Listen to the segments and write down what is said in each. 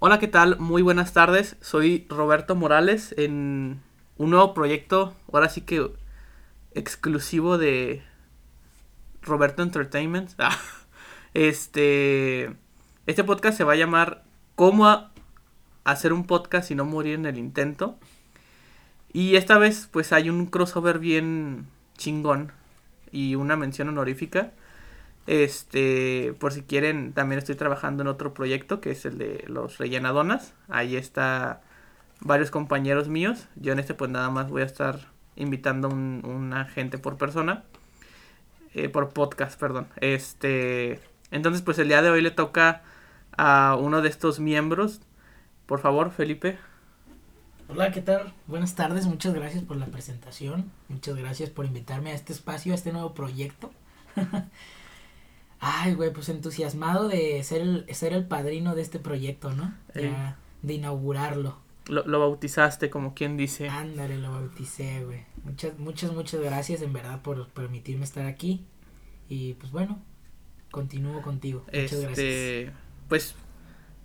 Hola, ¿qué tal? Muy buenas tardes. Soy Roberto Morales en un nuevo proyecto, ahora sí que exclusivo de Roberto Entertainment. Ah, este este podcast se va a llamar ¿Cómo hacer un podcast y no morir en el intento? Y esta vez pues hay un crossover bien chingón y una mención honorífica. Este, por si quieren, también estoy trabajando en otro proyecto que es el de los rellenadonas. Ahí está varios compañeros míos. Yo en este pues nada más voy a estar invitando un, una gente por persona. Eh, por podcast, perdón. Este, entonces pues el día de hoy le toca a uno de estos miembros. Por favor, Felipe. Hola, ¿qué tal? Buenas tardes, muchas gracias por la presentación. Muchas gracias por invitarme a este espacio, a este nuevo proyecto. Ay, güey, pues entusiasmado de ser el, ser el padrino de este proyecto, ¿no? Ya, de inaugurarlo. Lo, lo, bautizaste, como quien dice. Ándale, lo bauticé, güey. Muchas, muchas, muchas gracias en verdad por permitirme estar aquí. Y pues bueno, continúo contigo. Muchas este, gracias. Pues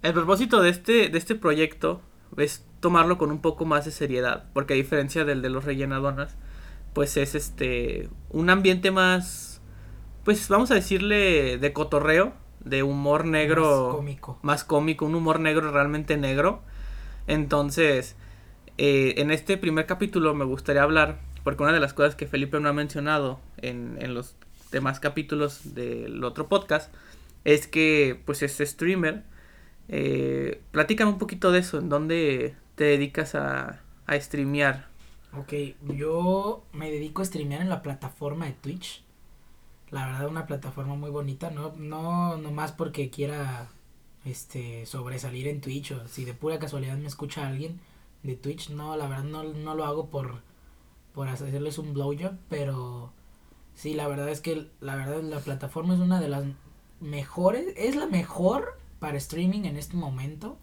el propósito de este, de este proyecto es tomarlo con un poco más de seriedad. Porque a diferencia del de los rellenadonas, pues es este un ambiente más pues vamos a decirle de cotorreo, de humor negro. Más cómico. Más cómico, un humor negro realmente negro. Entonces, eh, en este primer capítulo me gustaría hablar, porque una de las cosas que Felipe no ha mencionado en, en los demás capítulos del otro podcast, es que pues es streamer. Eh, platícame un poquito de eso, en dónde te dedicas a, a streamear. Ok, yo me dedico a streamear en la plataforma de Twitch la verdad una plataforma muy bonita, no, no nomás porque quiera este sobresalir en Twitch o si de pura casualidad me escucha alguien de Twitch, no, la verdad no, no lo hago por, por hacerles un blowjob, pero sí, la verdad es que la verdad la plataforma es una de las mejores, es la mejor para streaming en este momento.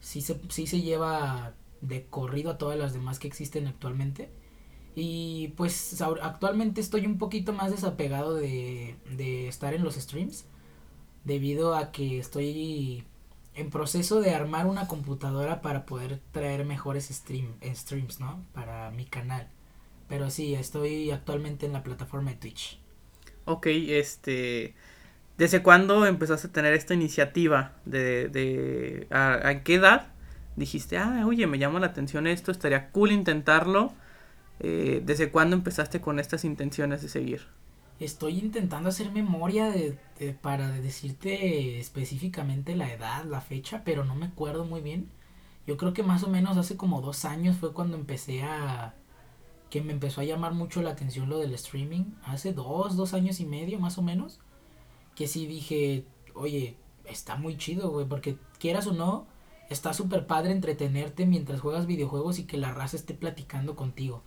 Sí se, sí se lleva de corrido a todas las demás que existen actualmente. Y pues actualmente estoy un poquito más desapegado de, de estar en los streams. Debido a que estoy en proceso de armar una computadora para poder traer mejores stream, streams, ¿no? Para mi canal. Pero sí, estoy actualmente en la plataforma de Twitch. Ok, este... ¿Desde cuándo empezaste a tener esta iniciativa? ¿De, de a, qué edad dijiste, ah, oye, me llama la atención esto, estaría cool intentarlo? Eh, ¿Desde cuándo empezaste con estas intenciones de seguir? Estoy intentando hacer memoria de, de, para decirte específicamente la edad, la fecha, pero no me acuerdo muy bien. Yo creo que más o menos hace como dos años fue cuando empecé a... que me empezó a llamar mucho la atención lo del streaming. Hace dos, dos años y medio más o menos. Que sí dije, oye, está muy chido, güey, porque quieras o no, está súper padre entretenerte mientras juegas videojuegos y que la raza esté platicando contigo.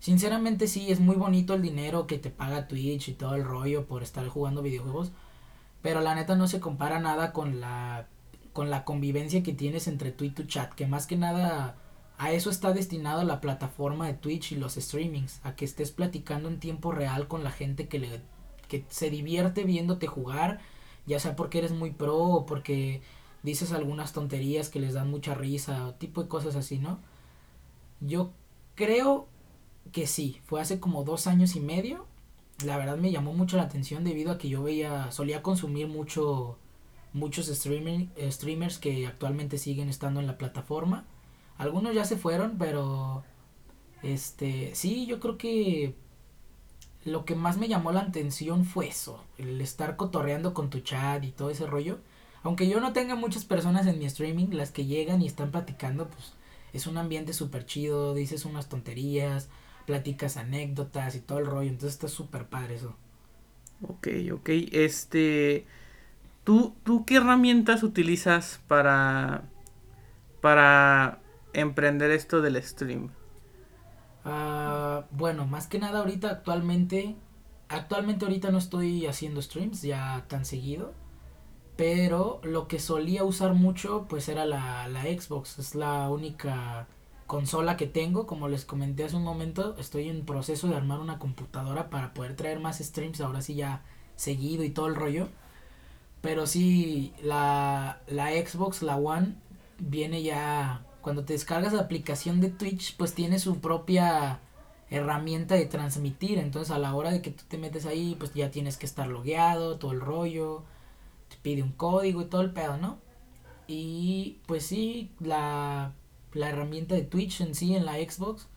Sinceramente sí, es muy bonito el dinero que te paga Twitch y todo el rollo por estar jugando videojuegos. Pero la neta no se compara nada con la, con la convivencia que tienes entre tú y tu chat. Que más que nada a eso está destinado la plataforma de Twitch y los streamings. A que estés platicando en tiempo real con la gente que, le, que se divierte viéndote jugar. Ya sea porque eres muy pro o porque dices algunas tonterías que les dan mucha risa o tipo de cosas así, ¿no? Yo creo que sí, fue hace como dos años y medio. La verdad me llamó mucho la atención debido a que yo veía, solía consumir mucho, muchos streamers que actualmente siguen estando en la plataforma. Algunos ya se fueron, pero este, sí, yo creo que lo que más me llamó la atención fue eso, el estar cotorreando con tu chat y todo ese rollo. Aunque yo no tenga muchas personas en mi streaming, las que llegan y están platicando, pues es un ambiente súper chido, dices unas tonterías, platicas anécdotas y todo el rollo. Entonces está súper padre eso. Ok, ok. Este. ¿tú, ¿Tú qué herramientas utilizas para. para emprender esto del stream? Uh, bueno, más que nada ahorita actualmente. Actualmente ahorita no estoy haciendo streams ya tan seguido. Pero lo que solía usar mucho pues era la, la Xbox. Es la única consola que tengo, como les comenté hace un momento, estoy en proceso de armar una computadora para poder traer más streams, ahora sí ya seguido y todo el rollo. Pero sí, la, la Xbox, la One, viene ya, cuando te descargas la aplicación de Twitch, pues tiene su propia herramienta de transmitir. Entonces a la hora de que tú te metes ahí, pues ya tienes que estar logueado, todo el rollo, te pide un código y todo el pedo, ¿no? Y pues sí, la, la herramienta de Twitch en sí, en la Xbox.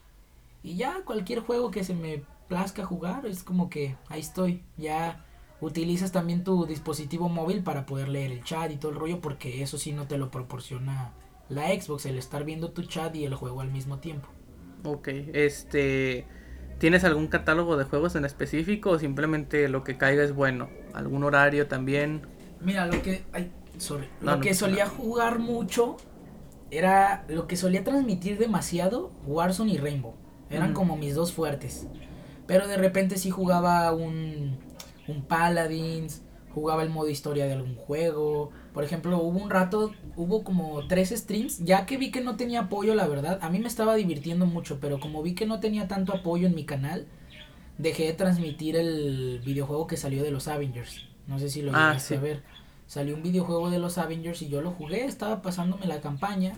Y ya cualquier juego que se me plazca jugar, es como que ahí estoy. Ya utilizas también tu dispositivo móvil para poder leer el chat y todo el rollo, porque eso sí no te lo proporciona la Xbox, el estar viendo tu chat y el juego al mismo tiempo. Ok, este... ¿Tienes algún catálogo de juegos en específico o simplemente lo que caiga es bueno? ¿Algún horario también? Mira, lo que... Ay, sorry. lo que solía jugar mucho era... Lo que solía transmitir demasiado, Warzone y Rainbow. Eran como mis dos fuertes. Pero de repente sí jugaba un, un Paladins, jugaba el modo historia de algún juego. Por ejemplo, hubo un rato, hubo como tres streams, ya que vi que no tenía apoyo, la verdad. A mí me estaba divirtiendo mucho, pero como vi que no tenía tanto apoyo en mi canal, dejé de transmitir el videojuego que salió de los Avengers. No sé si lo ah, a ver. Salió un videojuego de los Avengers y yo lo jugué, estaba pasándome la campaña,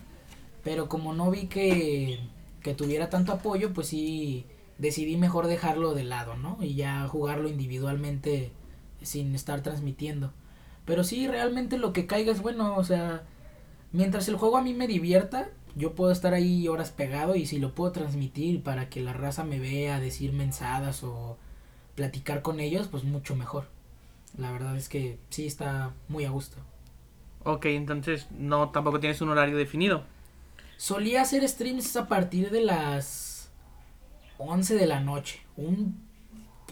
pero como no vi que, que tuviera tanto apoyo, pues sí decidí mejor dejarlo de lado, ¿no? Y ya jugarlo individualmente sin estar transmitiendo. Pero sí, realmente lo que caiga es bueno, o sea, mientras el juego a mí me divierta, yo puedo estar ahí horas pegado y si lo puedo transmitir para que la raza me vea, decir mensadas o platicar con ellos, pues mucho mejor. La verdad es que sí está muy a gusto. Ok, entonces no tampoco tienes un horario definido. Solía hacer streams a partir de las 11 de la noche. Un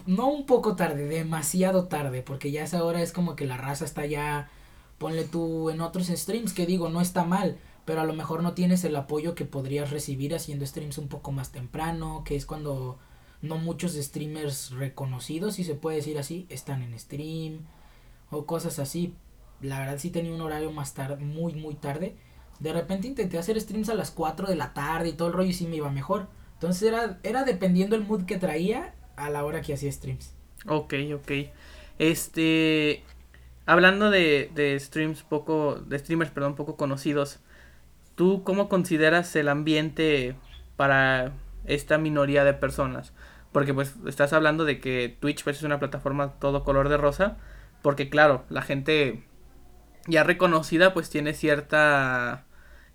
no un poco tarde, demasiado tarde, porque ya esa hora es como que la raza está ya, ponle tú en otros streams, que digo, no está mal, pero a lo mejor no tienes el apoyo que podrías recibir haciendo streams un poco más temprano, que es cuando no muchos streamers reconocidos, si se puede decir así, están en stream o cosas así. La verdad sí tenía un horario más tarde, muy muy tarde. De repente intenté hacer streams a las 4 de la tarde y todo el rollo y sí me iba mejor. Entonces era, era dependiendo el mood que traía a la hora que hacía streams. Ok, ok. Este, hablando de, de streams poco, de streamers, perdón, poco conocidos, ¿tú cómo consideras el ambiente para esta minoría de personas? Porque pues estás hablando de que Twitch pues, es una plataforma todo color de rosa, porque claro, la gente ya reconocida pues tiene cierta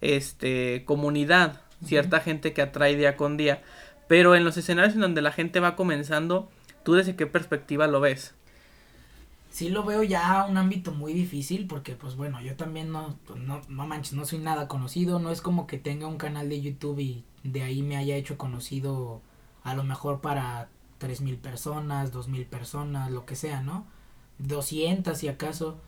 este comunidad, cierta gente que atrae día con día. Pero en los escenarios en donde la gente va comenzando, ¿tú desde qué perspectiva lo ves? Sí lo veo ya un ámbito muy difícil porque pues bueno, yo también no, no, no manches, no soy nada conocido, no es como que tenga un canal de YouTube y de ahí me haya hecho conocido a lo mejor para tres mil personas, dos mil personas, lo que sea, ¿no? 200 si acaso.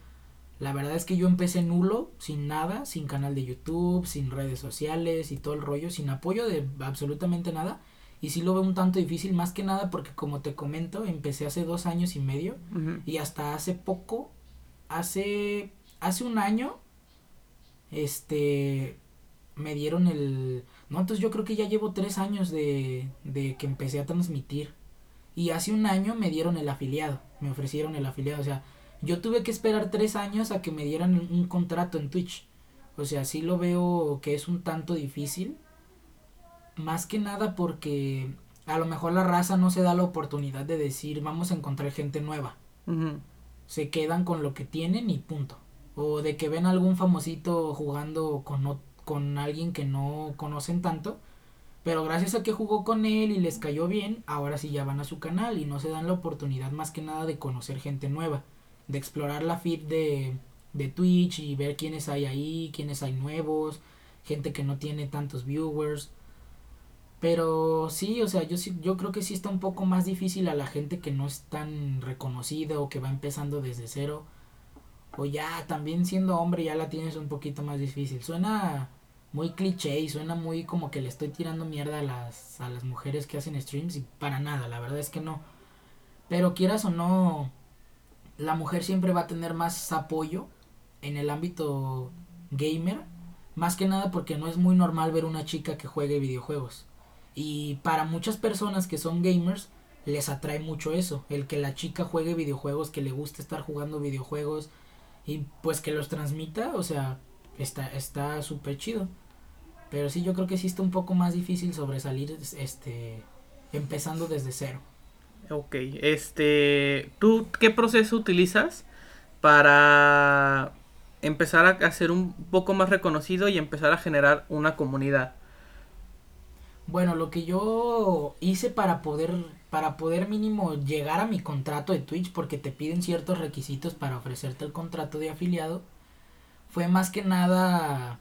La verdad es que yo empecé nulo, sin nada, sin canal de YouTube, sin redes sociales y todo el rollo, sin apoyo de absolutamente nada. Y sí lo veo un tanto difícil, más que nada porque como te comento, empecé hace dos años y medio y hasta hace poco, hace, hace un año, este, me dieron el... No, entonces yo creo que ya llevo tres años de, de que empecé a transmitir. Y hace un año me dieron el afiliado, me ofrecieron el afiliado. O sea, yo tuve que esperar tres años a que me dieran un contrato en Twitch. O sea, sí lo veo que es un tanto difícil más que nada porque a lo mejor la raza no se da la oportunidad de decir vamos a encontrar gente nueva. Se quedan con lo que tienen y punto. O de que ven algún famosito jugando con, con alguien que no conocen tanto. Pero gracias a que jugó con él y les cayó bien, ahora sí ya van a su canal y no se dan la oportunidad más que nada de conocer gente nueva. De explorar la feed de, de Twitch y ver quiénes hay ahí, quiénes hay nuevos, gente que no tiene tantos viewers pero sí, o sea, yo yo creo que sí está un poco más difícil a la gente que no es tan reconocida o que va empezando desde cero. O ya, también siendo hombre ya la tienes un poquito más difícil. Suena muy cliché y suena muy como que le estoy tirando mierda a las, a las mujeres que hacen streams y para nada, la verdad es que no. Pero quieras o no, la mujer siempre va a tener más apoyo en el ámbito gamer. Más que nada porque no es muy normal ver una chica que juegue videojuegos. Y para muchas personas que son gamers, les atrae mucho eso, el que la chica juegue videojuegos, que le guste estar jugando videojuegos y pues que los transmita, o sea, está está súper chido. Pero sí, yo creo que sí está un poco más difícil sobresalir este empezando desde cero. Ok, este, ¿tú qué proceso utilizas para empezar a ser un poco más reconocido y empezar a generar una comunidad? Bueno, lo que yo hice para poder para poder mínimo llegar a mi contrato de Twitch porque te piden ciertos requisitos para ofrecerte el contrato de afiliado fue más que nada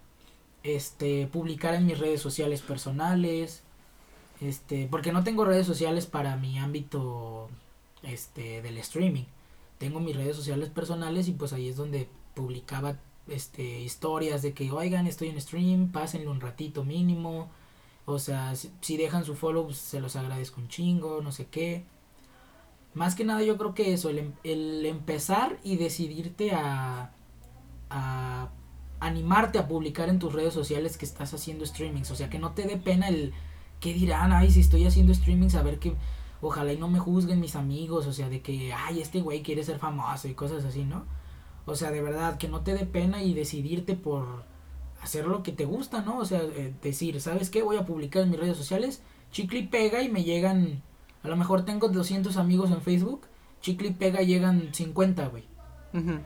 este publicar en mis redes sociales personales este porque no tengo redes sociales para mi ámbito este del streaming. Tengo mis redes sociales personales y pues ahí es donde publicaba este historias de que oigan estoy en stream pásenle un ratito mínimo o sea, si, dejan su follow, pues, se los agradezco un chingo, no sé qué. Más que nada yo creo que eso, el, em, el empezar y decidirte a, a animarte a publicar en tus redes sociales que estás haciendo streamings. O sea, que no te dé pena el que dirán, ay, si estoy haciendo streamings, a ver que ojalá y no me juzguen mis amigos. O sea, de que, ay, este güey quiere ser famoso y cosas así, ¿no? O sea, de verdad, que no te dé pena y decidirte por hacer lo que te gusta, ¿no? O sea, eh, decir, ¿sabes qué? Voy a publicar en mis redes sociales, chicle y pega y me llegan, a lo mejor tengo 200 amigos en Facebook, chicle y pega y llegan 50, güey.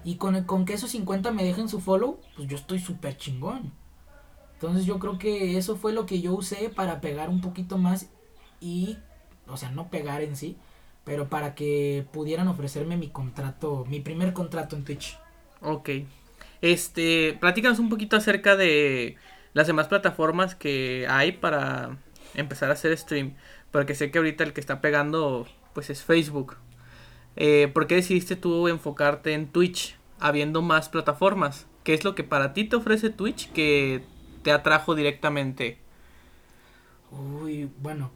Y con, con que esos 50 me dejen su follow, pues yo estoy súper chingón. Entonces yo creo que eso fue lo que yo usé para pegar un poquito más y, o sea, no pegar en sí, pero para que pudieran ofrecerme mi contrato, mi primer contrato en Twitch. Ok. Este, platícanos un poquito acerca de las demás plataformas que hay para empezar a hacer stream. Porque sé que ahorita el que está pegando, pues es Facebook. Eh, ¿Por qué decidiste tú enfocarte en Twitch, habiendo más plataformas? ¿Qué es lo que para ti te ofrece Twitch que te atrajo directamente? Uy, bueno,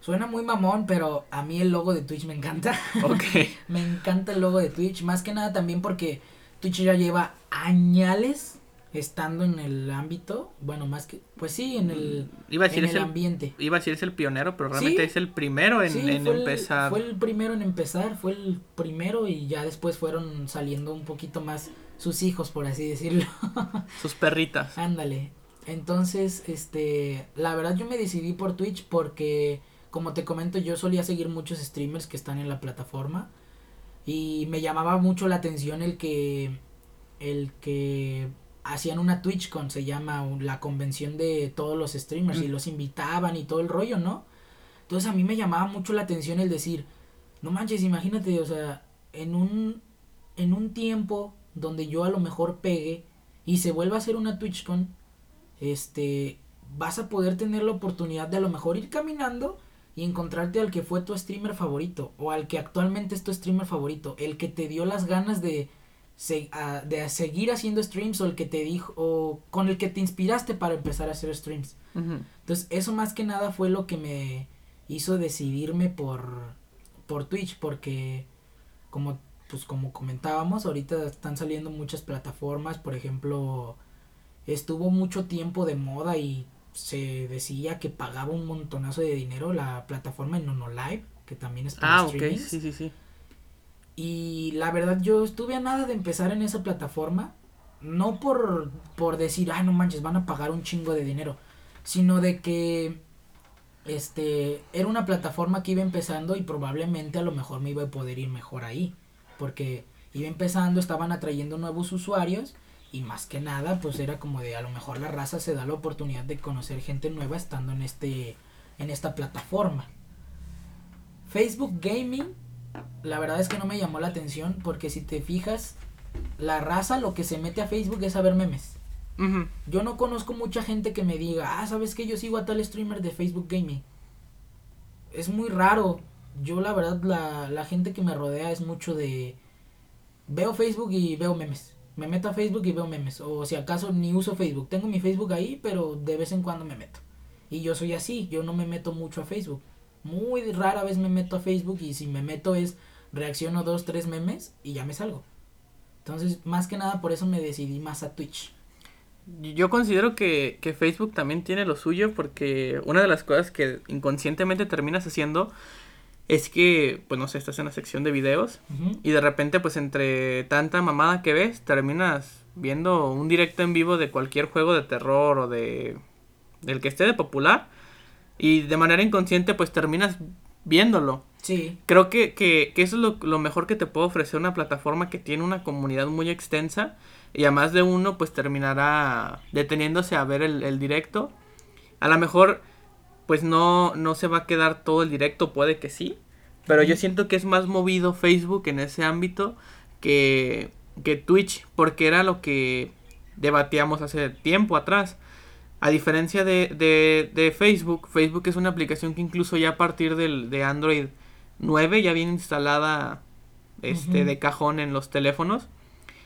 suena muy mamón, pero a mí el logo de Twitch me encanta. Ok. me encanta el logo de Twitch, más que nada también porque Twitch ya lleva añales estando en el ámbito, bueno, más que, pues sí, en el, iba a decir el, ambiente. Iba a decir es el pionero, pero realmente es el primero en, empezar. fue el primero en empezar, fue el primero y ya después fueron saliendo un poquito más sus hijos, por así decirlo. sus perritas. Ándale. Entonces, este, la verdad yo me decidí por Twitch porque, como te comento, yo solía seguir muchos streamers que están en la plataforma y me llamaba mucho la atención el que el que hacían una TwitchCon, se llama la convención de todos los streamers y los invitaban y todo el rollo, ¿no? Entonces a mí me llamaba mucho la atención el decir, no manches, imagínate, o sea, en un en un tiempo donde yo a lo mejor pegue y se vuelva a hacer una TwitchCon, este vas a poder tener la oportunidad de a lo mejor ir caminando y encontrarte al que fue tu streamer favorito o al que actualmente es tu streamer favorito, el que te dio las ganas de, de seguir haciendo streams o el que te dijo o con el que te inspiraste para empezar a hacer streams. Entonces, eso más que nada fue lo que me hizo decidirme por por Twitch porque como pues como comentábamos, ahorita están saliendo muchas plataformas, por ejemplo, estuvo mucho tiempo de moda y se decía que pagaba un montonazo de dinero la plataforma en Live que también es para ah, ok, sí, sí, sí. Y la verdad yo estuve a nada de empezar en esa plataforma, no por, por decir, ay, no manches, van a pagar un chingo de dinero, sino de que este era una plataforma que iba empezando y probablemente a lo mejor me iba a poder ir mejor ahí, porque iba empezando, estaban atrayendo nuevos usuarios y más que nada pues era como de a lo mejor la raza se da la oportunidad de conocer gente nueva estando en este en esta plataforma. Facebook Gaming la verdad es que no me llamó la atención porque si te fijas la raza lo que se mete a Facebook es a ver memes. Yo no conozco mucha gente que me diga ah sabes que yo sigo a tal streamer de Facebook Gaming es muy raro. Yo la verdad la, la gente que me rodea es mucho de veo Facebook y veo memes me meto a Facebook y veo memes. O si acaso ni uso Facebook. Tengo mi Facebook ahí, pero de vez en cuando me meto. Y yo soy así, yo no me meto mucho a Facebook. Muy rara vez me meto a Facebook y si me meto es reacciono dos, tres memes y ya me salgo. Entonces, más que nada por eso me decidí más a Twitch. Yo considero que, que Facebook también tiene lo suyo porque una de las cosas que inconscientemente terminas haciendo es que, pues no sé, estás en la sección de videos y de repente, pues entre tanta mamada que ves, terminas viendo un directo en vivo de cualquier juego de terror o de del que esté de popular y de manera inconsciente pues terminas viéndolo. Sí. Creo que, que, que eso es lo, lo, mejor que te puede ofrecer una plataforma que tiene una comunidad muy extensa y a más de uno pues terminará deteniéndose a ver el, el directo. A lo mejor pues no, no se va a quedar todo el directo, puede que sí, pero yo siento que es más movido Facebook en ese ámbito que, que Twitch, porque era lo que debatíamos hace tiempo atrás. A diferencia de, de, de, Facebook, Facebook es una aplicación que incluso ya a partir del, de Android 9 ya viene instalada este, uh -huh. de cajón en los teléfonos.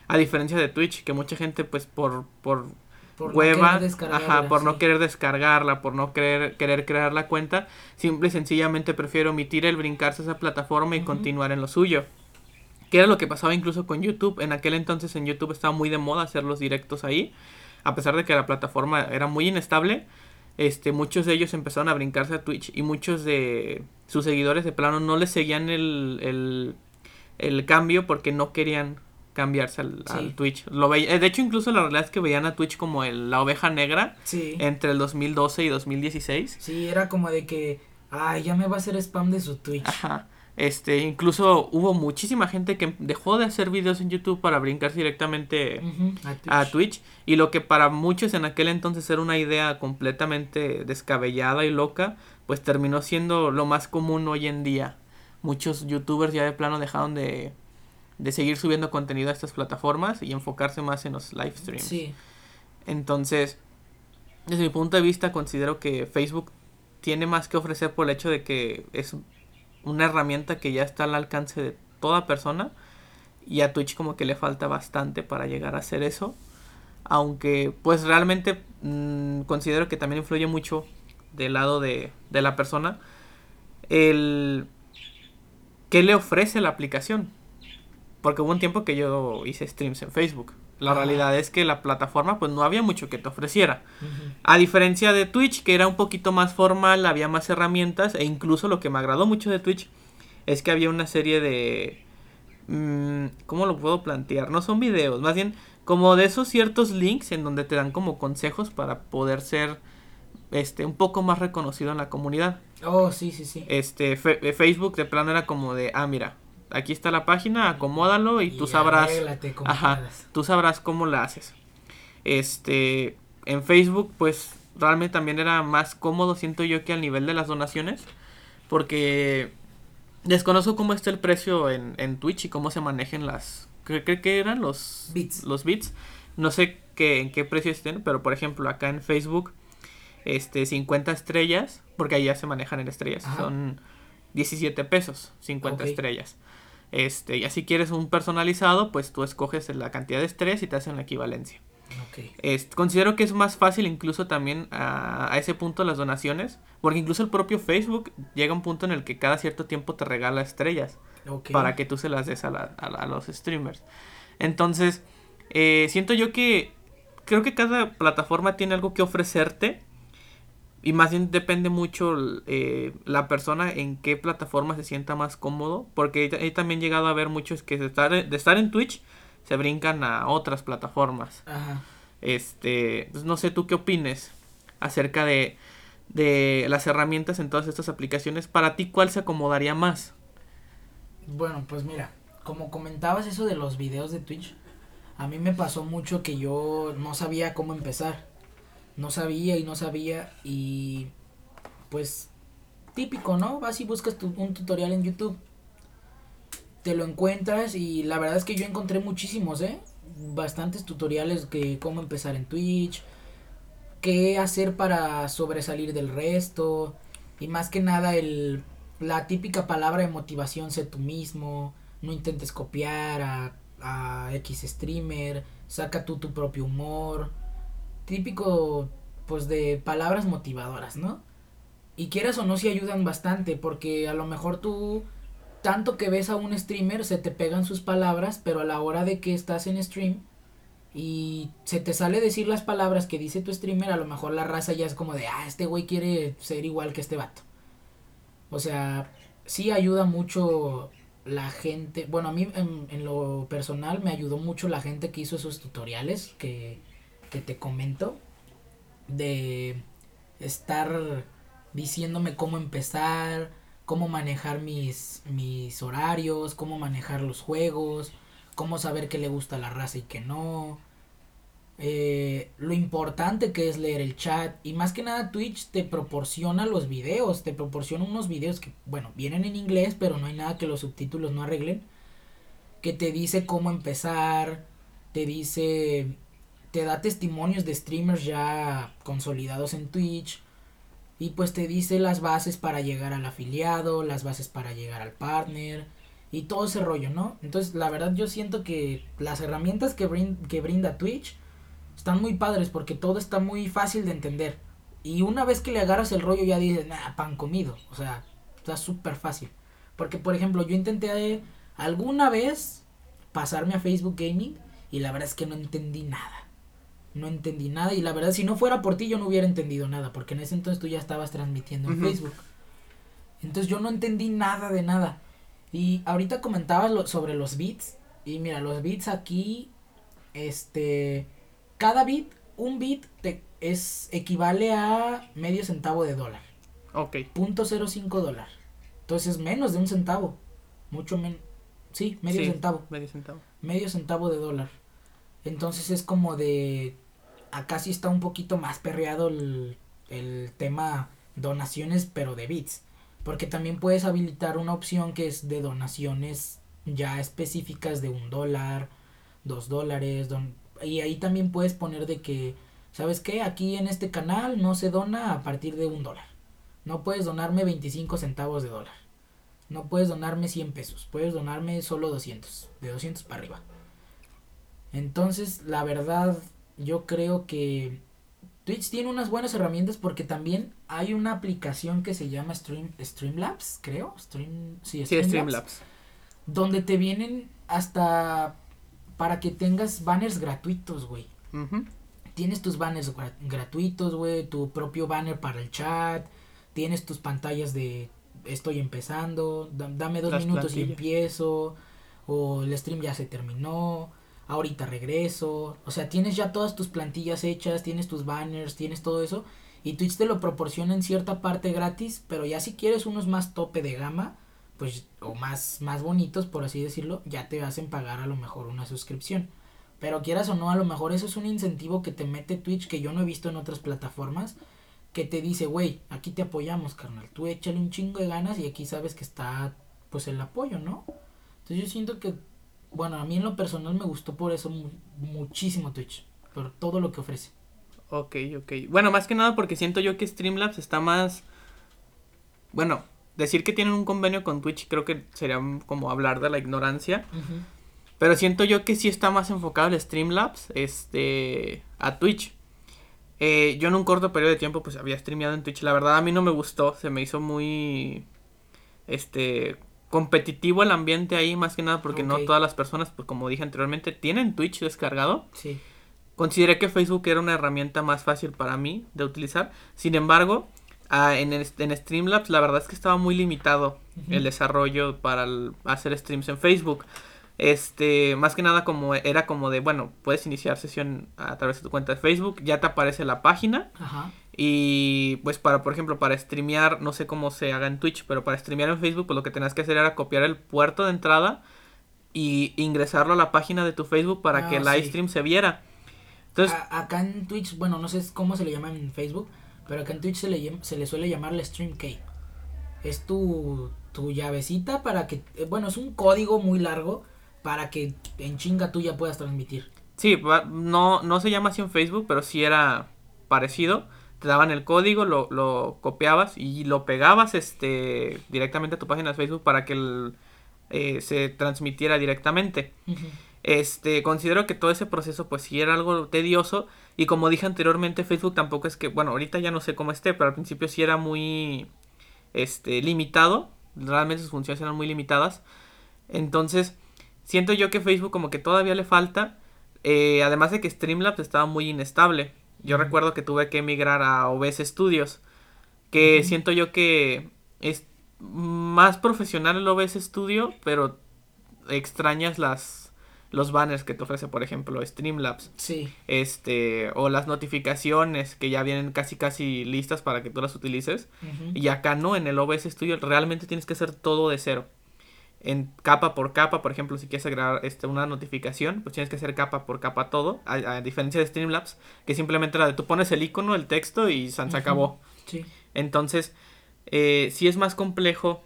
A diferencia de Twitch, que mucha gente pues por, por, por hueva, no ajá, por sí. no querer descargarla, por no querer, querer crear la cuenta, simple y sencillamente prefiero omitir el brincarse esa plataforma y uh -huh. continuar en lo suyo. Que era lo que pasaba incluso con YouTube. En aquel entonces en YouTube estaba muy de moda hacer los directos ahí. A pesar de que la plataforma era muy inestable, este, muchos de ellos empezaron a brincarse a Twitch y muchos de sus seguidores de plano no les seguían el, el, el cambio porque no querían cambiarse al, Sí. al Twitch. Lo veía, de hecho, incluso la realidad es que veían a Twitch como el- la oveja negra Sí. entre el 2012 y 2016. Sí, era como de que, ay, ya me va a hacer spam de su Twitch. Ajá. Este, incluso hubo muchísima gente que dejó de hacer videos en YouTube para brincarse directamente Ujú, a Twitch. a Twitch. Y lo que para muchos en aquel entonces era una idea completamente descabellada y loca, pues terminó siendo lo más común hoy en día. Muchos youtubers ya de plano dejaron de, de seguir subiendo contenido a estas plataformas y enfocarse más en los live streams. Sí, Entonces, desde mi punto de vista, considero que Facebook tiene más que ofrecer por el hecho de que es una herramienta que ya está al alcance de toda persona. Y a Twitch como que le falta bastante para llegar a hacer eso. Aunque pues realmente mm, considero que también influye mucho del lado de, de la persona. El... ¿Qué le ofrece la aplicación? Porque hubo un tiempo que yo hice streams en Facebook. La Ah. realidad es que la plataforma pues no había mucho que te ofreciera. A diferencia de Twitch, que era un poquito más formal, había más herramientas e incluso lo que me agradó mucho de Twitch es que había una serie de... mm, ¿Cómo lo puedo plantear? No son videos, más bien como de esos ciertos links en donde te dan como consejos para poder ser este un poco más reconocido en la comunidad. Oh, sí, sí, sí. Este fe- eh, Facebook de plano era como de, ah, mira, aquí está la página, acomódalo y, tú sabrás Ajá, tú sabrás cómo la haces. Este, en Facebook, pues realmente también era más cómodo, siento yo, que al nivel de las donaciones. Porque desconozco cómo está el precio en, en Twitch y cómo se manejen las. Creo que eran los Bits. Los bits. No sé qué, en qué precio estén, pero por ejemplo, acá en Facebook, este, 50 estrellas, porque ahí ya se manejan en estrellas, Ajá. son 17 pesos, 50 Ok. estrellas. Este, ya si quieres un personalizado, pues tú escoges la cantidad de estrellas y te hacen la equivalencia. Ok. Es- considero que es más fácil incluso también a, a ese punto las donaciones, porque incluso el propio Facebook llega a un punto en el que cada cierto tiempo te regala estrellas Ok. para que tú se las des a, la- a la- a los streamers. Entonces, eh, siento yo que creo que cada plataforma tiene algo que ofrecerte y más bien depende mucho eh, la persona en qué plataforma se sienta más cómodo, porque he, he también llegado a ver muchos que de estar, de estar en Twitch se brincan a otras plataformas. Ajá. Este, pues no sé tú qué opines acerca de, de las herramientas en todas estas aplicaciones. Para ti, ¿cuál se acomodaría más? Bueno, pues mira, como comentabas eso de los videos de Twitch, a mí me pasó mucho que yo no sabía cómo empezar. No sabía y no sabía y pues típico, ¿no? Vas y buscas un tutorial en YouTube. Te lo encuentras y la verdad es que yo encontré muchísimos, ¿eh? Bastantes tutoriales que cómo empezar en Twitch, qué hacer para sobresalir del resto y más que nada el la típica palabra de motivación, sé tú mismo, no intentes copiar a, a X streamer, saca tú tu propio humor, típico pues de palabras motivadoras, ¿no? Y quieras o no, sí ayudan bastante, porque a lo mejor tú, tanto que ves a un streamer, se te pegan sus palabras, pero a la hora de que estás en stream y se te sale decir las palabras que dice tu streamer, a lo mejor la raza ya es como de, ah, este güey quiere ser igual que este vato. O sea, sí ayuda mucho la gente, bueno, a mí en, en, lo personal me ayudó mucho la gente que hizo esos tutoriales que, que te comento, de estar diciéndome cómo empezar, cómo manejar mis, mis horarios, cómo manejar los juegos, cómo saber qué le gusta a la raza y qué no. Eh, lo importante que es leer el chat y más que nada Twitch te proporciona los videos, te proporciona unos videos que, bueno, vienen en inglés, pero no hay nada que los subtítulos no arreglen, que te dice cómo empezar, te dice, te da testimonios de streamers ya consolidados en Twitch y pues te dice las bases para llegar al afiliado, las bases para llegar al partner y todo ese rollo, ¿no? Entonces, la verdad yo siento que las herramientas que, que brinda Twitch, están muy padres porque todo está muy fácil de entender. Y una vez que le agarras el rollo ya dices, nah, pan comido. O sea, está súper fácil. Porque, por ejemplo, yo intenté alguna vez pasarme a Facebook Gaming y la verdad es que no entendí nada. No entendí nada y la verdad si no fuera por ti yo no hubiera entendido nada porque en ese entonces tú ya estabas transmitiendo en Facebook. Entonces yo no entendí nada de nada. Y ahorita comentabas sobre los bits y mira, los bits aquí este cada bit, un bit te, es equivale a medio centavo de dólar. Ok. Punto cero cinco dólar. Entonces menos de un centavo. Mucho menos. Sí, medio centavo. Medio centavo. Medio centavo de dólar. Entonces es como de. Acá sí está un poquito más perreado el, el tema donaciones, pero de bits. Porque también puedes habilitar una opción que es de donaciones ya específicas de un dólar, dos dólares, don, y ahí también puedes poner de que, ¿sabes qué? Aquí en este canal no se dona a partir de un dólar. No puedes donarme 25 centavos de dólar. No puedes donarme 100 pesos. Puedes donarme solo 200. De 200 para arriba. Entonces, la verdad, yo creo que Twitch tiene unas buenas herramientas porque también hay una aplicación que se llama Stream, Streamlabs, creo. Stream, sí, Streamlabs. Donde te vienen hasta para que tengas banners gratuitos, güey. Tienes tus banners gratuitos, güey, tu propio banner para el chat, tienes tus pantallas de estoy empezando, dame dos minutos y empiezo, o el stream ya se terminó, ahorita regreso, o sea, tienes ya todas tus plantillas hechas, tienes tus banners, tienes todo eso, y Twitch te lo proporciona en cierta parte gratis, pero ya si quieres unos más tope de gama, pues, o más, más bonitos, por así decirlo, ya te hacen pagar a lo mejor una suscripción. Pero quieras o no, a lo mejor eso es un incentivo que te mete Twitch que yo no he visto en otras plataformas. Que te dice, güey, aquí te apoyamos, carnal. Tú échale un chingo de ganas y aquí sabes que está, pues, el apoyo, ¿no? Entonces yo siento que, bueno, a mí en lo personal me gustó por eso muchísimo Twitch. Por todo lo que ofrece. Ok, ok. Bueno, más que nada porque siento yo que Streamlabs está más... Bueno, decir que tienen un convenio con Twitch creo que sería como hablar de la ignorancia. Pero siento yo que sí está más enfocado el Streamlabs este, a Twitch. Eh, yo en un corto periodo de tiempo pues había streameado en Twitch. La verdad a mí no me gustó. Se me hizo muy este competitivo el ambiente ahí más que nada porque no todas las personas pues como dije anteriormente tienen Twitch descargado. Sí. Consideré que Facebook era una herramienta más fácil para mí de utilizar. Sin embargo, Ah, en, en, Streamlabs la verdad es que estaba muy limitado el desarrollo para hacer streams en Facebook. Este, más que nada como era como de, bueno, puedes iniciar sesión a través de tu cuenta de Facebook, ya te aparece la página. Y pues para, por ejemplo, para streamear, no sé cómo se haga en Twitch, pero para streamear en Facebook, pues lo que tenías que hacer era copiar el puerto de entrada y ingresarlo a la página de tu Facebook para que el ah, live stream se viera. Entonces, acá en Twitch, bueno, no sé cómo se le llama en Facebook, pero acá en Twitch se le, se le suele llamar la Stream Key. Es tu, tu llavecita para que, eh, bueno, es un código muy largo para que en chinga tú ya puedas transmitir. Sí, no, no se llama así en Facebook, pero sí era parecido. Te daban el código, lo, lo copiabas y lo pegabas este, directamente a tu página de Facebook para que eh, se transmitiera directamente. Este, considero que todo ese proceso pues sí era algo tedioso y como dije anteriormente Facebook tampoco es que, bueno, ahorita ya no sé cómo esté, pero al principio sí era muy este limitado, realmente sus funciones eran muy limitadas. Entonces, siento yo que Facebook como que todavía le falta, eh, además de que Streamlabs estaba muy inestable. Yo recuerdo que tuve que emigrar a OBS Studios, que siento yo que es más profesional el OBS Studio, pero extrañas las los banners que te ofrece, por ejemplo, Streamlabs. Sí. Este, o las notificaciones que ya vienen casi casi listas para que tú las utilices. Y acá no, en el OBS Studio realmente tienes que hacer todo de cero. En capa por capa, por ejemplo, si quieres agregar este, una notificación, pues tienes que hacer capa por capa todo. A, diferencia de Streamlabs, que simplemente la de tú pones el icono, el texto y se acabó. Sí. Entonces, eh, sí es más complejo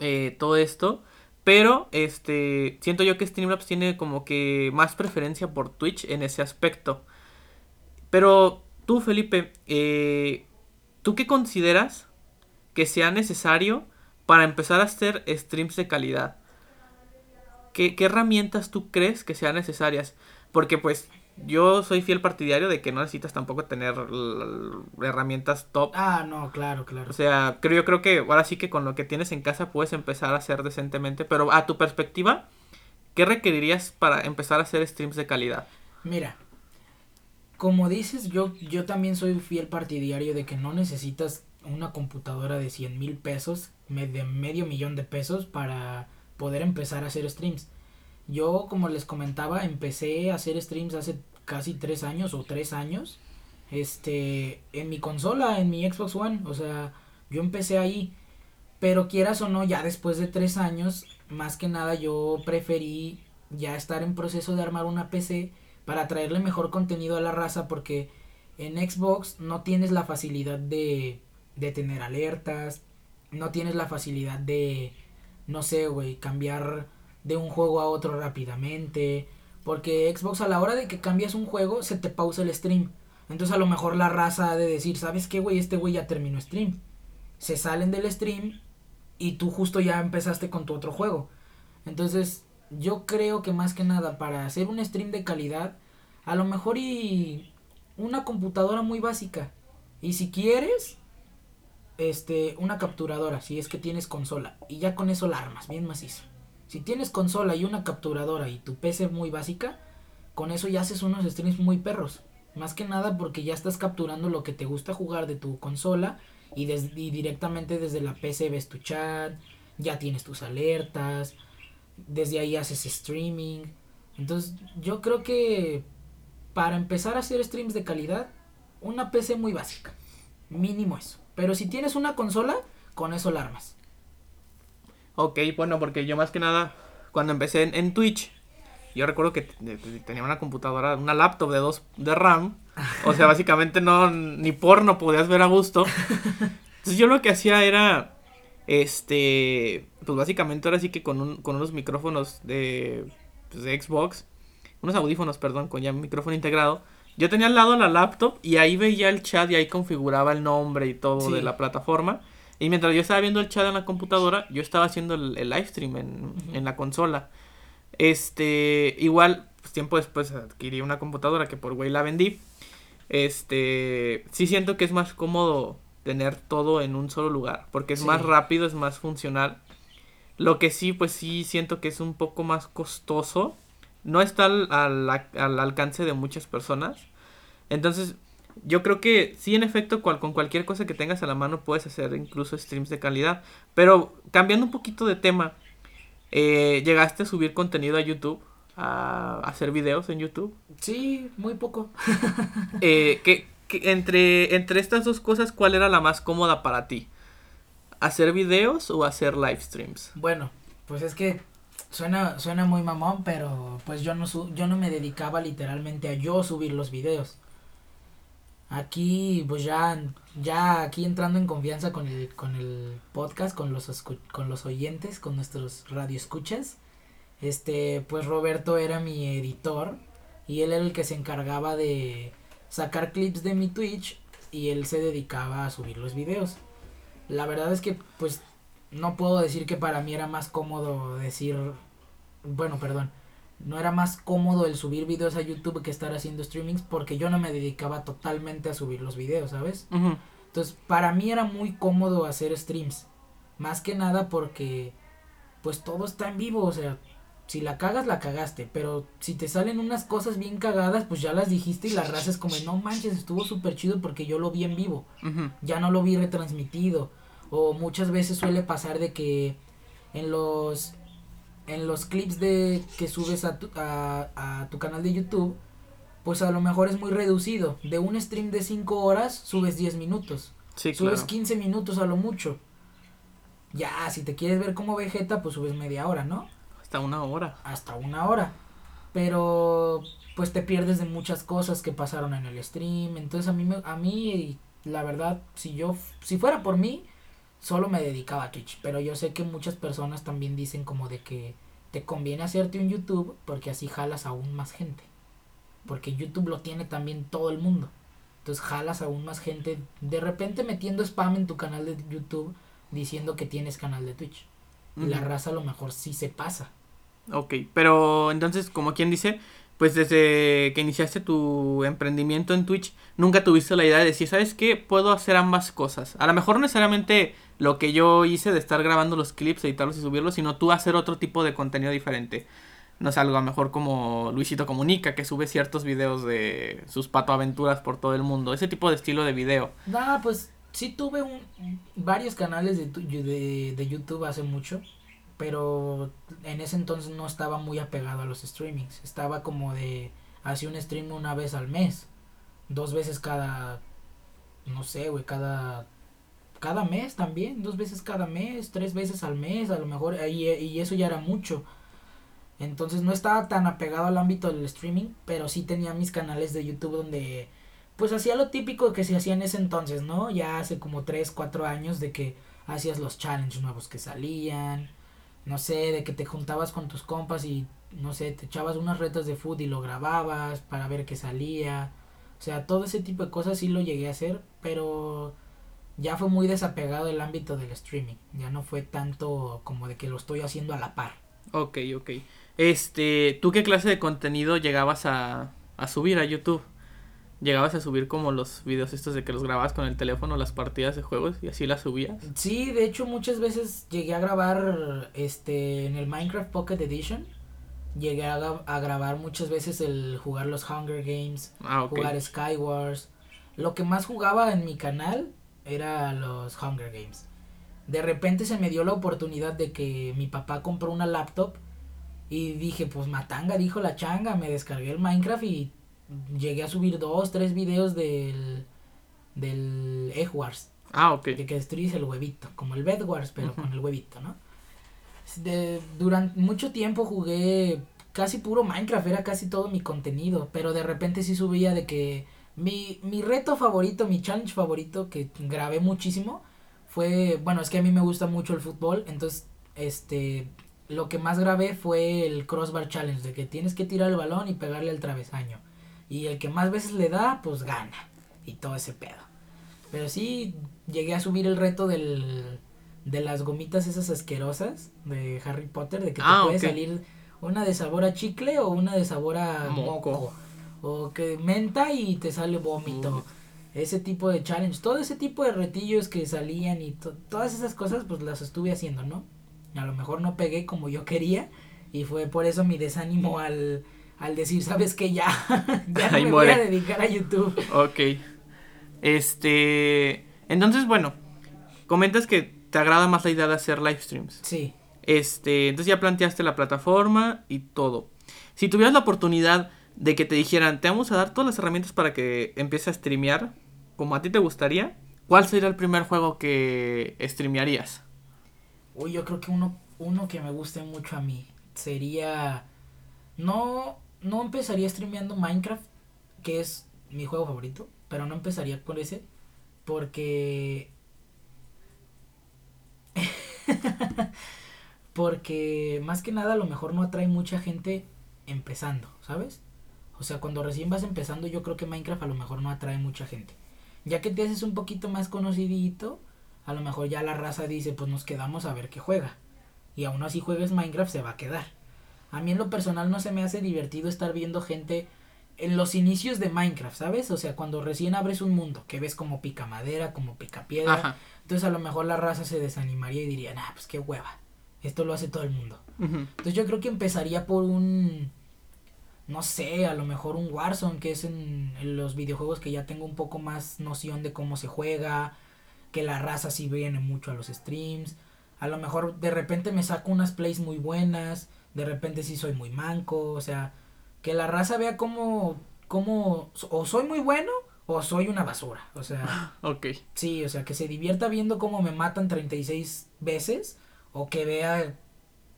eh, todo esto. Pero, este, siento yo que Streamlabs tiene como que más preferencia por Twitch en ese aspecto. Pero tú, Felipe, eh, ¿tú qué consideras que sea necesario para empezar a hacer streams de calidad? ¿Qué, qué herramientas tú crees que sean necesarias? Porque pues yo soy fiel partidario de que no necesitas tampoco tener herramientas top. Ah, no, claro, claro. O sea, creo, yo creo que ahora sí que con lo que tienes en casa puedes empezar a hacer decentemente. Pero a tu perspectiva, ¿qué requerirías para empezar a hacer streams de calidad? Mira, como dices, yo, yo también soy fiel partidario de que no necesitas una computadora de 100 mil pesos, de medio millón de pesos para poder empezar a hacer streams. Yo, como les comentaba, empecé a hacer streams hace casi tres años o tres años. Este, en mi consola, en mi Xbox One. O sea, yo empecé ahí. Pero quieras o no, ya después de tres años, más que nada yo preferí ya estar en proceso de armar una PC para traerle mejor contenido a la raza porque en Xbox no tienes la facilidad de, de tener alertas, no tienes la facilidad de, no sé, güey, cambiar de un juego a otro rápidamente. Porque Xbox a la hora de que cambias un juego se te pausa el stream. Entonces a lo mejor la raza ha de decir, ¿sabes qué, güey? Este güey ya terminó stream. Se salen del stream y tú justo ya empezaste con tu otro juego. Entonces yo creo que más que nada para hacer un stream de calidad, a lo mejor y una computadora muy básica. Y si quieres, este, una capturadora, si es que tienes consola. Y ya con eso la armas, bien macizo. Si tienes consola y una capturadora y tu PC muy básica, con eso ya haces unos streams muy perros. Más que nada porque ya estás capturando lo que te gusta jugar de tu consola y, directamente desde la PC ves tu chat, ya tienes tus alertas, desde ahí haces streaming. Entonces yo creo que para empezar a hacer streams de calidad, una PC muy básica. Mínimo eso. Pero si tienes una consola, con eso la armas. Ok, bueno, porque yo más que nada, cuando empecé en, Twitch, yo recuerdo que tenía una computadora, una laptop de 2 de RAM. O sea, básicamente no, ni porno podías ver a gusto. Entonces yo lo que hacía era, este, pues básicamente ahora sí que con, un, con unos micrófonos de, pues de Xbox, unos audífonos, perdón, con ya micrófono integrado. Yo tenía al lado la laptop y ahí veía el chat y ahí configuraba el nombre y todo de la plataforma. Y mientras yo estaba viendo el chat en la computadora, yo estaba haciendo el, live stream en, la consola. Este, igual, pues, tiempo después adquirí una computadora que por güey la vendí. Este, sí siento que es más cómodo tener todo en un solo lugar, porque es más rápido, es más funcional. Lo que sí, pues sí siento que es un poco más costoso. No está al, al alcance de muchas personas. Entonces, yo creo que sí, en efecto, con cualquier cosa que tengas a la mano puedes hacer incluso streams de calidad. Pero cambiando un poquito de tema, eh, ¿llegaste a subir contenido a YouTube? ¿A hacer videos en YouTube? Sí, muy poco. eh, que, entre, entre estas dos cosas, ¿cuál era la más cómoda para ti? ¿Hacer videos o hacer live streams? Bueno, pues es que suena, suena muy mamón, pero pues yo no, yo no me dedicaba literalmente a yo subir los videos. Aquí, pues ya, ya aquí entrando en confianza con el, con el podcast, con los, con los oyentes, con nuestros radioescuchas. Este, pues Roberto era mi editor y él era el que se encargaba de sacar clips de mi Twitch y él se dedicaba a subir los videos. La verdad es que, pues, no puedo decir que para mí era más cómodo decir, bueno, perdón, no era más cómodo el subir videos a YouTube que estar haciendo streamings porque yo no me dedicaba totalmente a subir los videos, ¿sabes? Entonces, para mí era muy cómodo hacer streams. Más que nada porque pues todo está en vivo, o sea, si la cagas, la cagaste, pero si te salen unas cosas bien cagadas, pues ya las dijiste y la raza es como, no manches, estuvo súper chido porque yo lo vi en vivo, ya no lo vi retransmitido, O muchas veces suele pasar de que en los en los clips de que subes a tu, a, a tu canal de YouTube, pues a lo mejor es muy reducido. De un stream de 5 horas subes 10 minutos. Sí, subes claro. 15 minutos a lo mucho. Ya, si te quieres ver como Vegeta, pues subes media hora, ¿no? Hasta una hora. Hasta una hora. Pero pues te pierdes de muchas cosas que pasaron en el stream. Entonces a mí, me, a mí la verdad, si yo, si fuera por mí, solo me dedicaba a Twitch. Pero yo sé que muchas personas también dicen como de que te conviene hacerte un YouTube porque así jalas aún más gente. Porque YouTube lo tiene también todo el mundo. Entonces jalas aún más gente. De repente metiendo spam en tu canal de YouTube diciendo que tienes canal de Twitch. Y la raza a lo mejor sí se pasa. Ok, pero entonces, como quien dice, pues desde que iniciaste tu emprendimiento en Twitch, nunca tuviste la idea de decir, ¿sabes qué? Puedo hacer ambas cosas. A lo mejor necesariamente lo que yo hice de estar grabando los clips, editarlos y subirlos, sino tú hacer otro tipo de contenido diferente. No sé, algo a lo mejor como Luisito Comunica, que sube ciertos videos de sus patoaventuras por todo el mundo. Ese tipo de estilo de video. Nah, pues sí tuve varios canales de, tu- de, de YouTube hace mucho, pero en ese entonces no estaba muy apegado a los streamings. Estaba como de, hacía un stream una vez al mes, dos veces cada, no sé, güey, cada, cada mes también, dos veces cada mes, tres veces al mes, a lo mejor, y, y eso ya era mucho. Entonces no estaba tan apegado al ámbito del streaming, pero sí tenía mis canales de YouTube donde pues hacía lo típico que se hacía en ese entonces, ¿no? Ya hace como 3, 4 años de que hacías los challenges nuevos que salían, no sé, de que te juntabas con tus compas y, no sé, te echabas unas retas de food y lo grababas para ver qué salía. O sea, todo ese tipo de cosas sí lo llegué a hacer, pero ya fue muy desapegado del ámbito del streaming. Ya no fue tanto como de que lo estoy haciendo a la par. Ok, ok. Este, ¿tú qué clase de contenido llegabas a, a subir a YouTube? ¿Llegabas a subir como los videos estos de que los grababas con el teléfono, las partidas de juegos y así las subías? Sí, de hecho muchas veces llegué a grabar este en el Minecraft Pocket Edition. Llegué a, gra- a grabar muchas veces el jugar los Hunger Games, Ah, jugar Skywars. Lo que más jugaba en mi canal era los Hunger Games. De repente se me dio la oportunidad de que mi papá compró una laptop y dije, pues matanga, dijo la changa, me descargué el Minecraft y llegué a subir dos, tres videos del del Egg Wars Ah, ok. de que destruyes el huevito, como el Bed Wars, pero con el huevito, ¿no? De, durante mucho tiempo jugué casi puro Minecraft, era casi todo mi contenido, pero de repente sí subía de que mi, mi reto favorito, mi challenge favorito que grabé muchísimo fue, bueno, es que a mí me gusta mucho el fútbol, entonces, este, lo que más grabé fue el crossbar challenge, de que tienes que tirar el balón y pegarle al travesaño. Y el que más veces le da, pues gana. Y todo ese pedo. Pero sí, llegué a subir el reto del, de las gomitas esas asquerosas de Harry Potter, de que te Ah, puede salir una de sabor a chicle o una de sabor a Moco. moco. O que menta y te sale vómito. Ese tipo de challenge, todo ese tipo de retillos que salían y to- todas esas cosas, pues las estuve haciendo, ¿no? A lo mejor no pegué como yo quería y fue por eso mi desánimo al, al decir, ¿sabes qué? Ya, ya no me voy a dedicar a YouTube. Ok. Este. Entonces, bueno. Comentas que te agrada más la idea de hacer live streams. Sí. Este. Entonces ya planteaste la plataforma y todo. Si tuvieras la oportunidad de que te dijeran, te vamos a dar todas las herramientas para que empieces a streamear, como a ti te gustaría, ¿cuál sería el primer juego que streamearías? Uy, yo creo que uno, uno que me guste mucho a mí sería... No, no empezaría streameando Minecraft, que es mi juego favorito, pero no empezaría por ese, porque... porque más que nada a lo mejor no atrae mucha gente empezando, ¿sabes? O sea, cuando recién vas empezando yo creo que Minecraft a lo mejor no atrae mucha gente. Ya que te haces un poquito más conocidito, a lo mejor ya la raza dice, pues nos quedamos a ver qué juega. Y aún así juegues Minecraft se va a quedar. A mí en lo personal no se me hace divertido estar viendo gente en los inicios de Minecraft, ¿sabes? O sea, cuando recién abres un mundo, que ves como pica madera, como pica piedra. Ajá. Entonces a lo mejor la raza se desanimaría y diría, nah, pues qué hueva. Esto lo hace todo el mundo. Entonces yo creo que empezaría por un, no sé, a lo mejor un Warzone, que es en, en los videojuegos que ya tengo un poco más noción de cómo se juega. que la raza sí viene mucho a los streams. A lo mejor de repente me saco unas plays muy buenas, de repente sí soy muy manco, o sea, que la raza vea como, como, o soy muy bueno o soy una basura, o sea. Ok. Sí, o sea, que se divierta viendo cómo me matan 36 veces o que vea,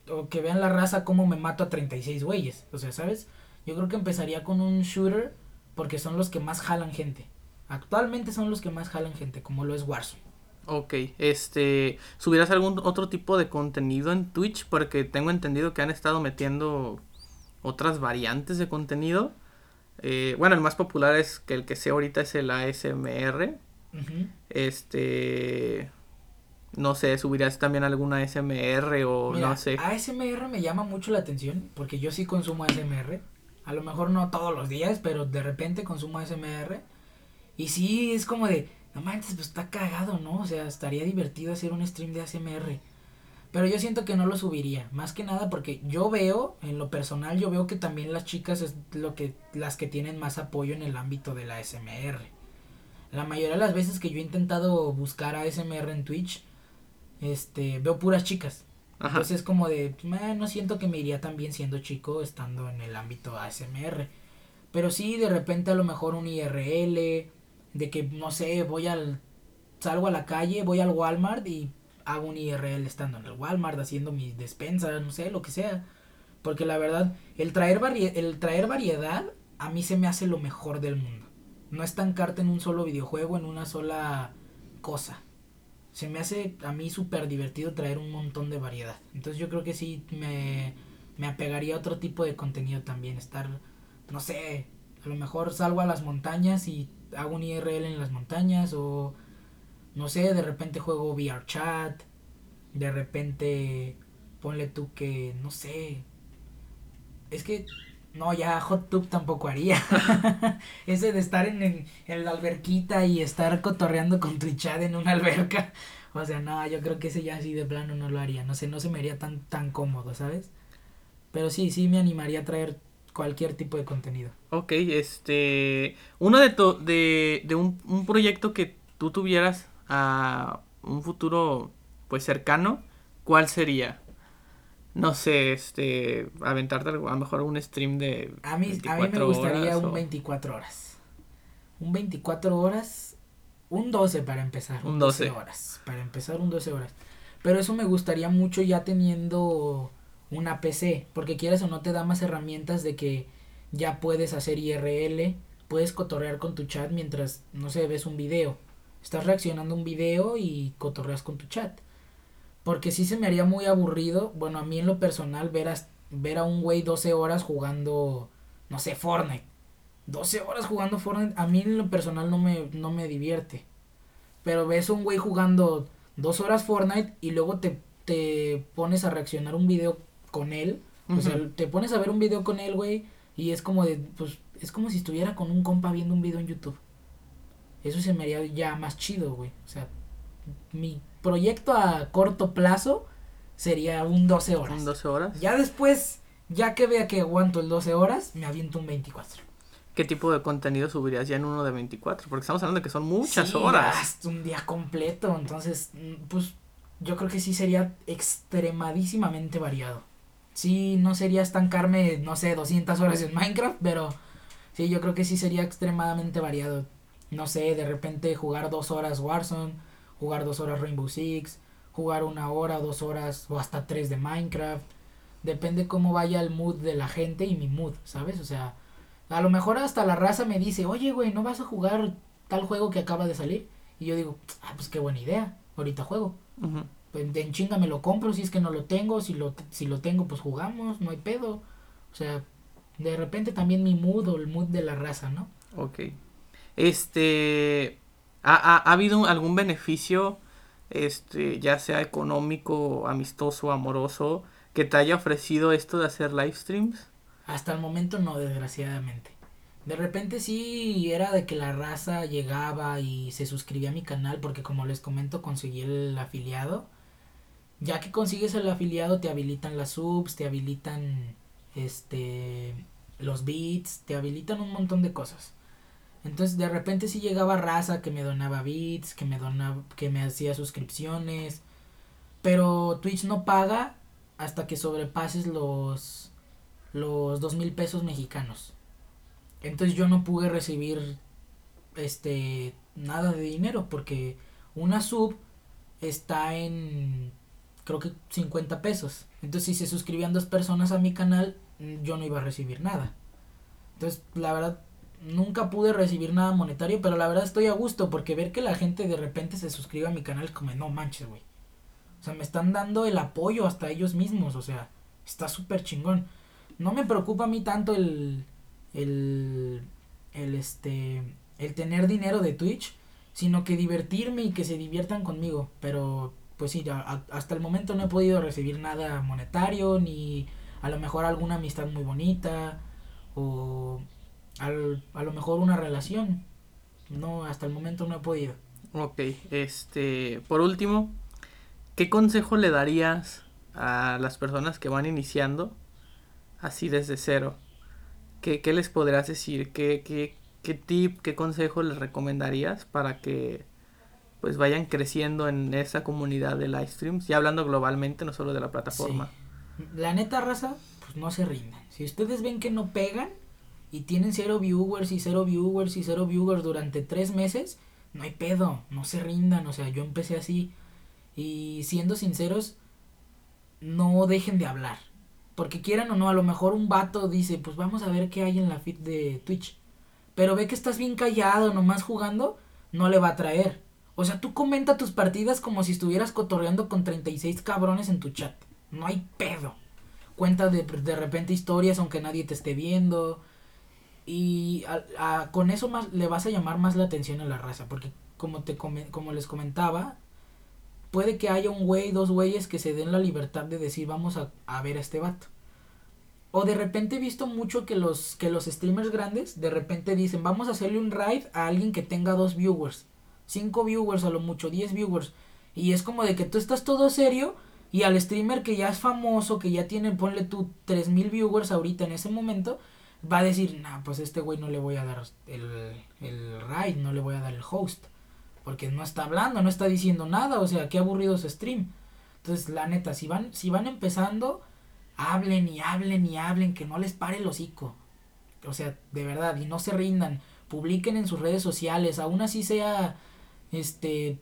o que vean la raza cómo me mato a 36 güeyes, o sea, ¿sabes? Yo creo que empezaría con un shooter porque son los que más jalan gente. Actualmente son los que más jalan gente, como lo es Warzone. Ok, este, ¿subirás algún otro tipo de contenido en Twitch? Porque tengo entendido que han estado metiendo otras variantes de contenido. Eh, bueno, el más popular es que el que sé ahorita es el ASMR. Este, no sé, subirás también alguna ASMR o no sé. ASMR me llama mucho la atención porque yo sí consumo ASMR. A lo mejor no todos los días, pero de repente consumo ASMR. Y sí, es como de, no manches, pues está cagado, ¿no? O sea, estaría divertido hacer un stream de ASMR. Pero yo siento que no lo subiría, más que nada porque yo veo, en lo personal, yo veo que también las chicas es lo que las que tienen más apoyo en el ámbito de la ASMR. La mayoría de las veces que yo he intentado buscar ASMR en Twitch, este, veo puras chicas. Entonces es como de, no siento que me iría tan bien siendo chico estando en el ámbito ASMR. Pero sí, de repente a lo mejor un IRL, de que, no sé, voy al, salgo a la calle, voy al Walmart y hago un IRL estando en el Walmart haciendo mis despensas, no sé, lo que sea. Porque la verdad, el traer, el traer variedad a mí se me hace lo mejor del mundo. No estancarte en un solo videojuego, en una sola cosa. Se me hace a mí súper divertido traer un montón de variedad. Entonces yo creo que sí me, me apegaría a otro tipo de contenido también. Estar, no sé, a lo mejor salgo a las montañas y hago un IRL en las montañas o no sé, de repente juego VR chat, de repente ponle tú que no sé. Es que no, ya Hot Tub tampoco haría. Ese de estar en, en, la alberquita y estar cotorreando con tu chat en una alberca. O sea, no, yo creo que ese ya así de plano no lo haría. No sé, no se me haría tan, tan cómodo, ¿sabes? Pero sí, sí me animaría a traer cualquier tipo de contenido. Ok, este, uno de, de, de un, un, proyecto que tú tuvieras a un futuro pues cercano, ¿cuál sería? No sé, este, aventarte a lo mejor un stream de... A mí, a mí me gustaría un 24 horas. Un 24 horas, un 12 para empezar. Un 12. horas. Para empezar un 12 horas. Pero eso me gustaría mucho ya teniendo una PC, porque quieras o no te da más herramientas de que ya puedes hacer IRL, puedes cotorrear con tu chat mientras, no sé, ves un video. Estás reaccionando a un video y cotorreas con tu chat. Porque sí se me haría muy aburrido, bueno, a mí en lo personal, ver a, ver a un güey 12 horas jugando, no sé, Fortnite. 12 horas jugando Fortnite, a mí en lo personal no me, no me divierte. Pero ves a un güey jugando dos horas Fortnite y luego te, te pones a reaccionar un video con él. O sea, te pones a ver un video con él, güey, y es como de, pues, es como si estuviera con un compa viendo un video en YouTube. Eso se me haría ya más chido, güey. O sea, mi proyecto a corto plazo sería un 12 horas. ¿Un 12 horas? Ya después, ya que vea que aguanto el 12 horas, me aviento un 24. ¿Qué tipo de contenido subirías ya en uno de 24? Porque estamos hablando de que son muchas horas. Un día completo, entonces, mm, pues yo creo que sí sería extremadísimamente variado sí, no sería estancarme, no sé, 200 horas en Minecraft, pero sí, yo creo que sí sería extremadamente variado. No sé, de repente jugar dos horas Warzone, jugar dos horas Rainbow Six, jugar una hora, dos horas o hasta tres de Minecraft. Depende cómo vaya el mood de la gente y mi mood, ¿sabes? O sea, a lo mejor hasta la raza me dice, oye, güey, ¿no vas a jugar tal juego que acaba de salir? Y yo digo, ah, pues qué buena idea, ahorita juego. Pues, en chinga me lo compro si es que no lo tengo, si lo, si lo tengo pues jugamos, no hay pedo. O sea, de repente también mi mood o el mood de la raza, ¿no? Ok. Este, ¿ha, ha, habido algún beneficio, este, ya sea económico, amistoso, amoroso, que te haya ofrecido esto de hacer live streams? Hasta el momento no, desgraciadamente. De repente sí era de que la raza llegaba y se suscribía a mi canal porque como les comento conseguí el afiliado ya que consigues el afiliado te habilitan las subs, te habilitan este los beats, te habilitan un montón de cosas. Entonces de repente sí llegaba raza que me donaba bits, que me donaba, que me hacía suscripciones. Pero Twitch no paga hasta que sobrepases los los dos mil pesos mexicanos. Entonces yo no pude recibir este nada de dinero porque una sub está en creo que 50 pesos. Entonces si se suscribían dos personas a mi canal, yo no iba a recibir nada. Entonces, la verdad, nunca pude recibir nada monetario, pero la verdad estoy a gusto porque ver que la gente de repente se suscribe a mi canal es como, no manches, güey. O sea, me están dando el apoyo hasta ellos mismos, o sea, está súper chingón. No me preocupa a mí tanto el, el, el, este, el tener dinero de Twitch, sino que divertirme y que se diviertan conmigo. Pero, pues sí, hasta el momento no he podido recibir nada monetario, ni a lo mejor alguna amistad muy bonita, o al, a lo mejor una relación. No, hasta el momento no he podido. Ok, este, por último, ¿qué consejo le darías a las personas que van iniciando así desde cero? ¿Qué, qué les podrías decir? ¿Qué, qué, qué tip, qué consejo les recomendarías para que pues vayan creciendo en esa comunidad de live streams? Ya hablando globalmente, no solo de la plataforma. La neta raza, pues no se rindan. Si ustedes ven que no pegan, y tienen cero viewers y cero viewers y cero viewers durante tres meses, no hay pedo, no se rindan, o sea, yo empecé así y siendo sinceros, no dejen de hablar, porque quieran o no, a lo mejor un vato dice, pues vamos a ver qué hay en la feed de Twitch, pero ve que estás bien callado, nomás jugando, no le va a traer. O sea, tú comenta tus partidas como si estuvieras cotorreando con 36 cabrones en tu chat. No hay pedo. Cuenta de, de repente historias aunque nadie te esté viendo y con eso más le vas a llamar más la atención a la raza, porque como te como les comentaba, puede que haya un güey, dos güeyes que se den la libertad de decir vamos a, a, ver a este vato. O de repente he visto mucho que los, que los streamers grandes de repente dicen vamos a hacerle un raid a alguien que tenga dos viewers, cinco viewers a lo mucho, diez viewers. Y es como de que tú estás todo serio y al streamer que ya es famoso, que ya tiene, ponle tú, tres mil viewers ahorita en ese momento, va a decir, nah, pues este güey no le voy a dar el, el ride, no le voy a dar el host. Porque no está hablando, no está diciendo nada, o sea, qué aburrido su stream. Entonces, la neta, si van, si van empezando, hablen y hablen y hablen, que no les pare el hocico. O sea, de verdad, y no se rindan. Publiquen en sus redes sociales, aún así sea, este,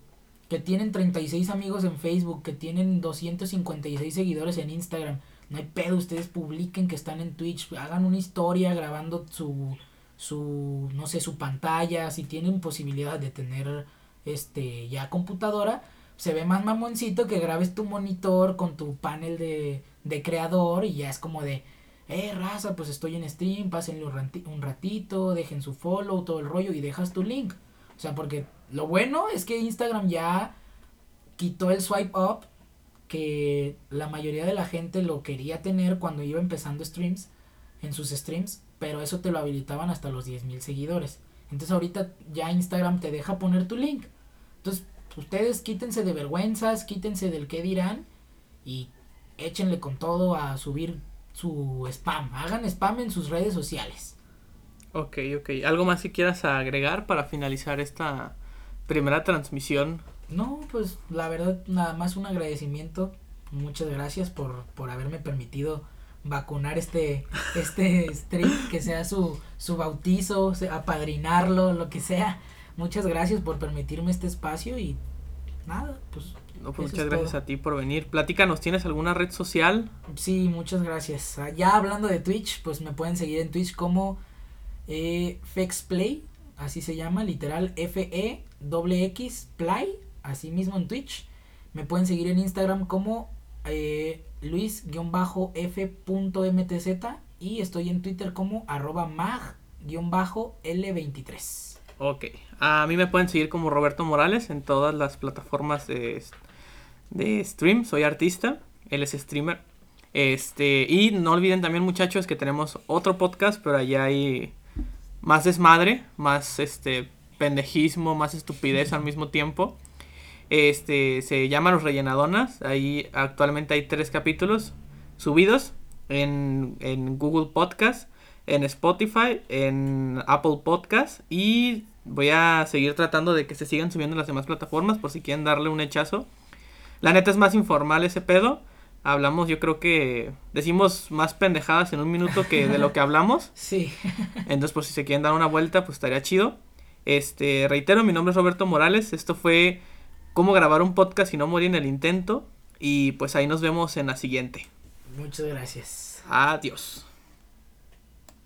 que tienen 36 amigos en Facebook, que tienen 256 seguidores en Instagram no hay pedo, ustedes publiquen que están en Twitch, hagan una historia grabando su, su, no sé, su pantalla, si tienen posibilidad de tener, este, ya computadora, se ve más mamoncito que grabes tu monitor con tu panel de, de creador y ya es como de, eh, raza, pues estoy en stream, pásenle un ratito, dejen su follow, todo el rollo y dejas tu link. O sea, porque lo bueno es que Instagram ya quitó el swipe up que la mayoría de la gente lo quería tener cuando iba empezando streams, en sus streams, pero eso te lo habilitaban hasta los 10.000 seguidores. Entonces ahorita ya Instagram te deja poner tu link. Entonces ustedes quítense de vergüenzas, quítense del qué dirán y échenle con todo a subir su spam. Hagan spam en sus redes sociales. Ok, ok. ¿Algo más que quieras agregar para finalizar esta primera transmisión no, pues la verdad, nada más un agradecimiento. Muchas gracias por, por haberme permitido vacunar este, este stream, que sea su, su bautizo, apadrinarlo, lo que sea. Muchas gracias por permitirme este espacio y nada, pues. No, pues muchas gracias a ti por venir. Platícanos, ¿tienes alguna red social? Sí, muchas gracias. Ah, ya hablando de Twitch, pues me pueden seguir en Twitch como eh, Fexplay, así se llama, literal F-E-X Play así mismo en Twitch. Me pueden seguir en Instagram como eh, luis-f.mtz y estoy en Twitter como arroba mag-l23. Ok, a mí me pueden seguir como Roberto Morales en todas las plataformas de, de stream, soy artista, él es streamer. Este, y no olviden también muchachos que tenemos otro podcast, pero allá hay más desmadre, más este pendejismo, más estupidez al mismo tiempo. Este se llama Los Rellenadonas. Ahí actualmente hay tres capítulos subidos en, en Google Podcast, en Spotify, en Apple Podcast y voy a seguir tratando de que se sigan subiendo las demás plataformas por si quieren darle un hechazo. La neta es más informal ese pedo. Hablamos, yo creo que decimos más pendejadas en un minuto que de lo que hablamos. Sí. Entonces, por si se quieren dar una vuelta, pues estaría chido. Este, reitero, mi nombre es Roberto Morales. Esto fue cómo grabar un podcast y no morir en el intento. Y pues ahí nos vemos en la siguiente. Muchas gracias. Adiós.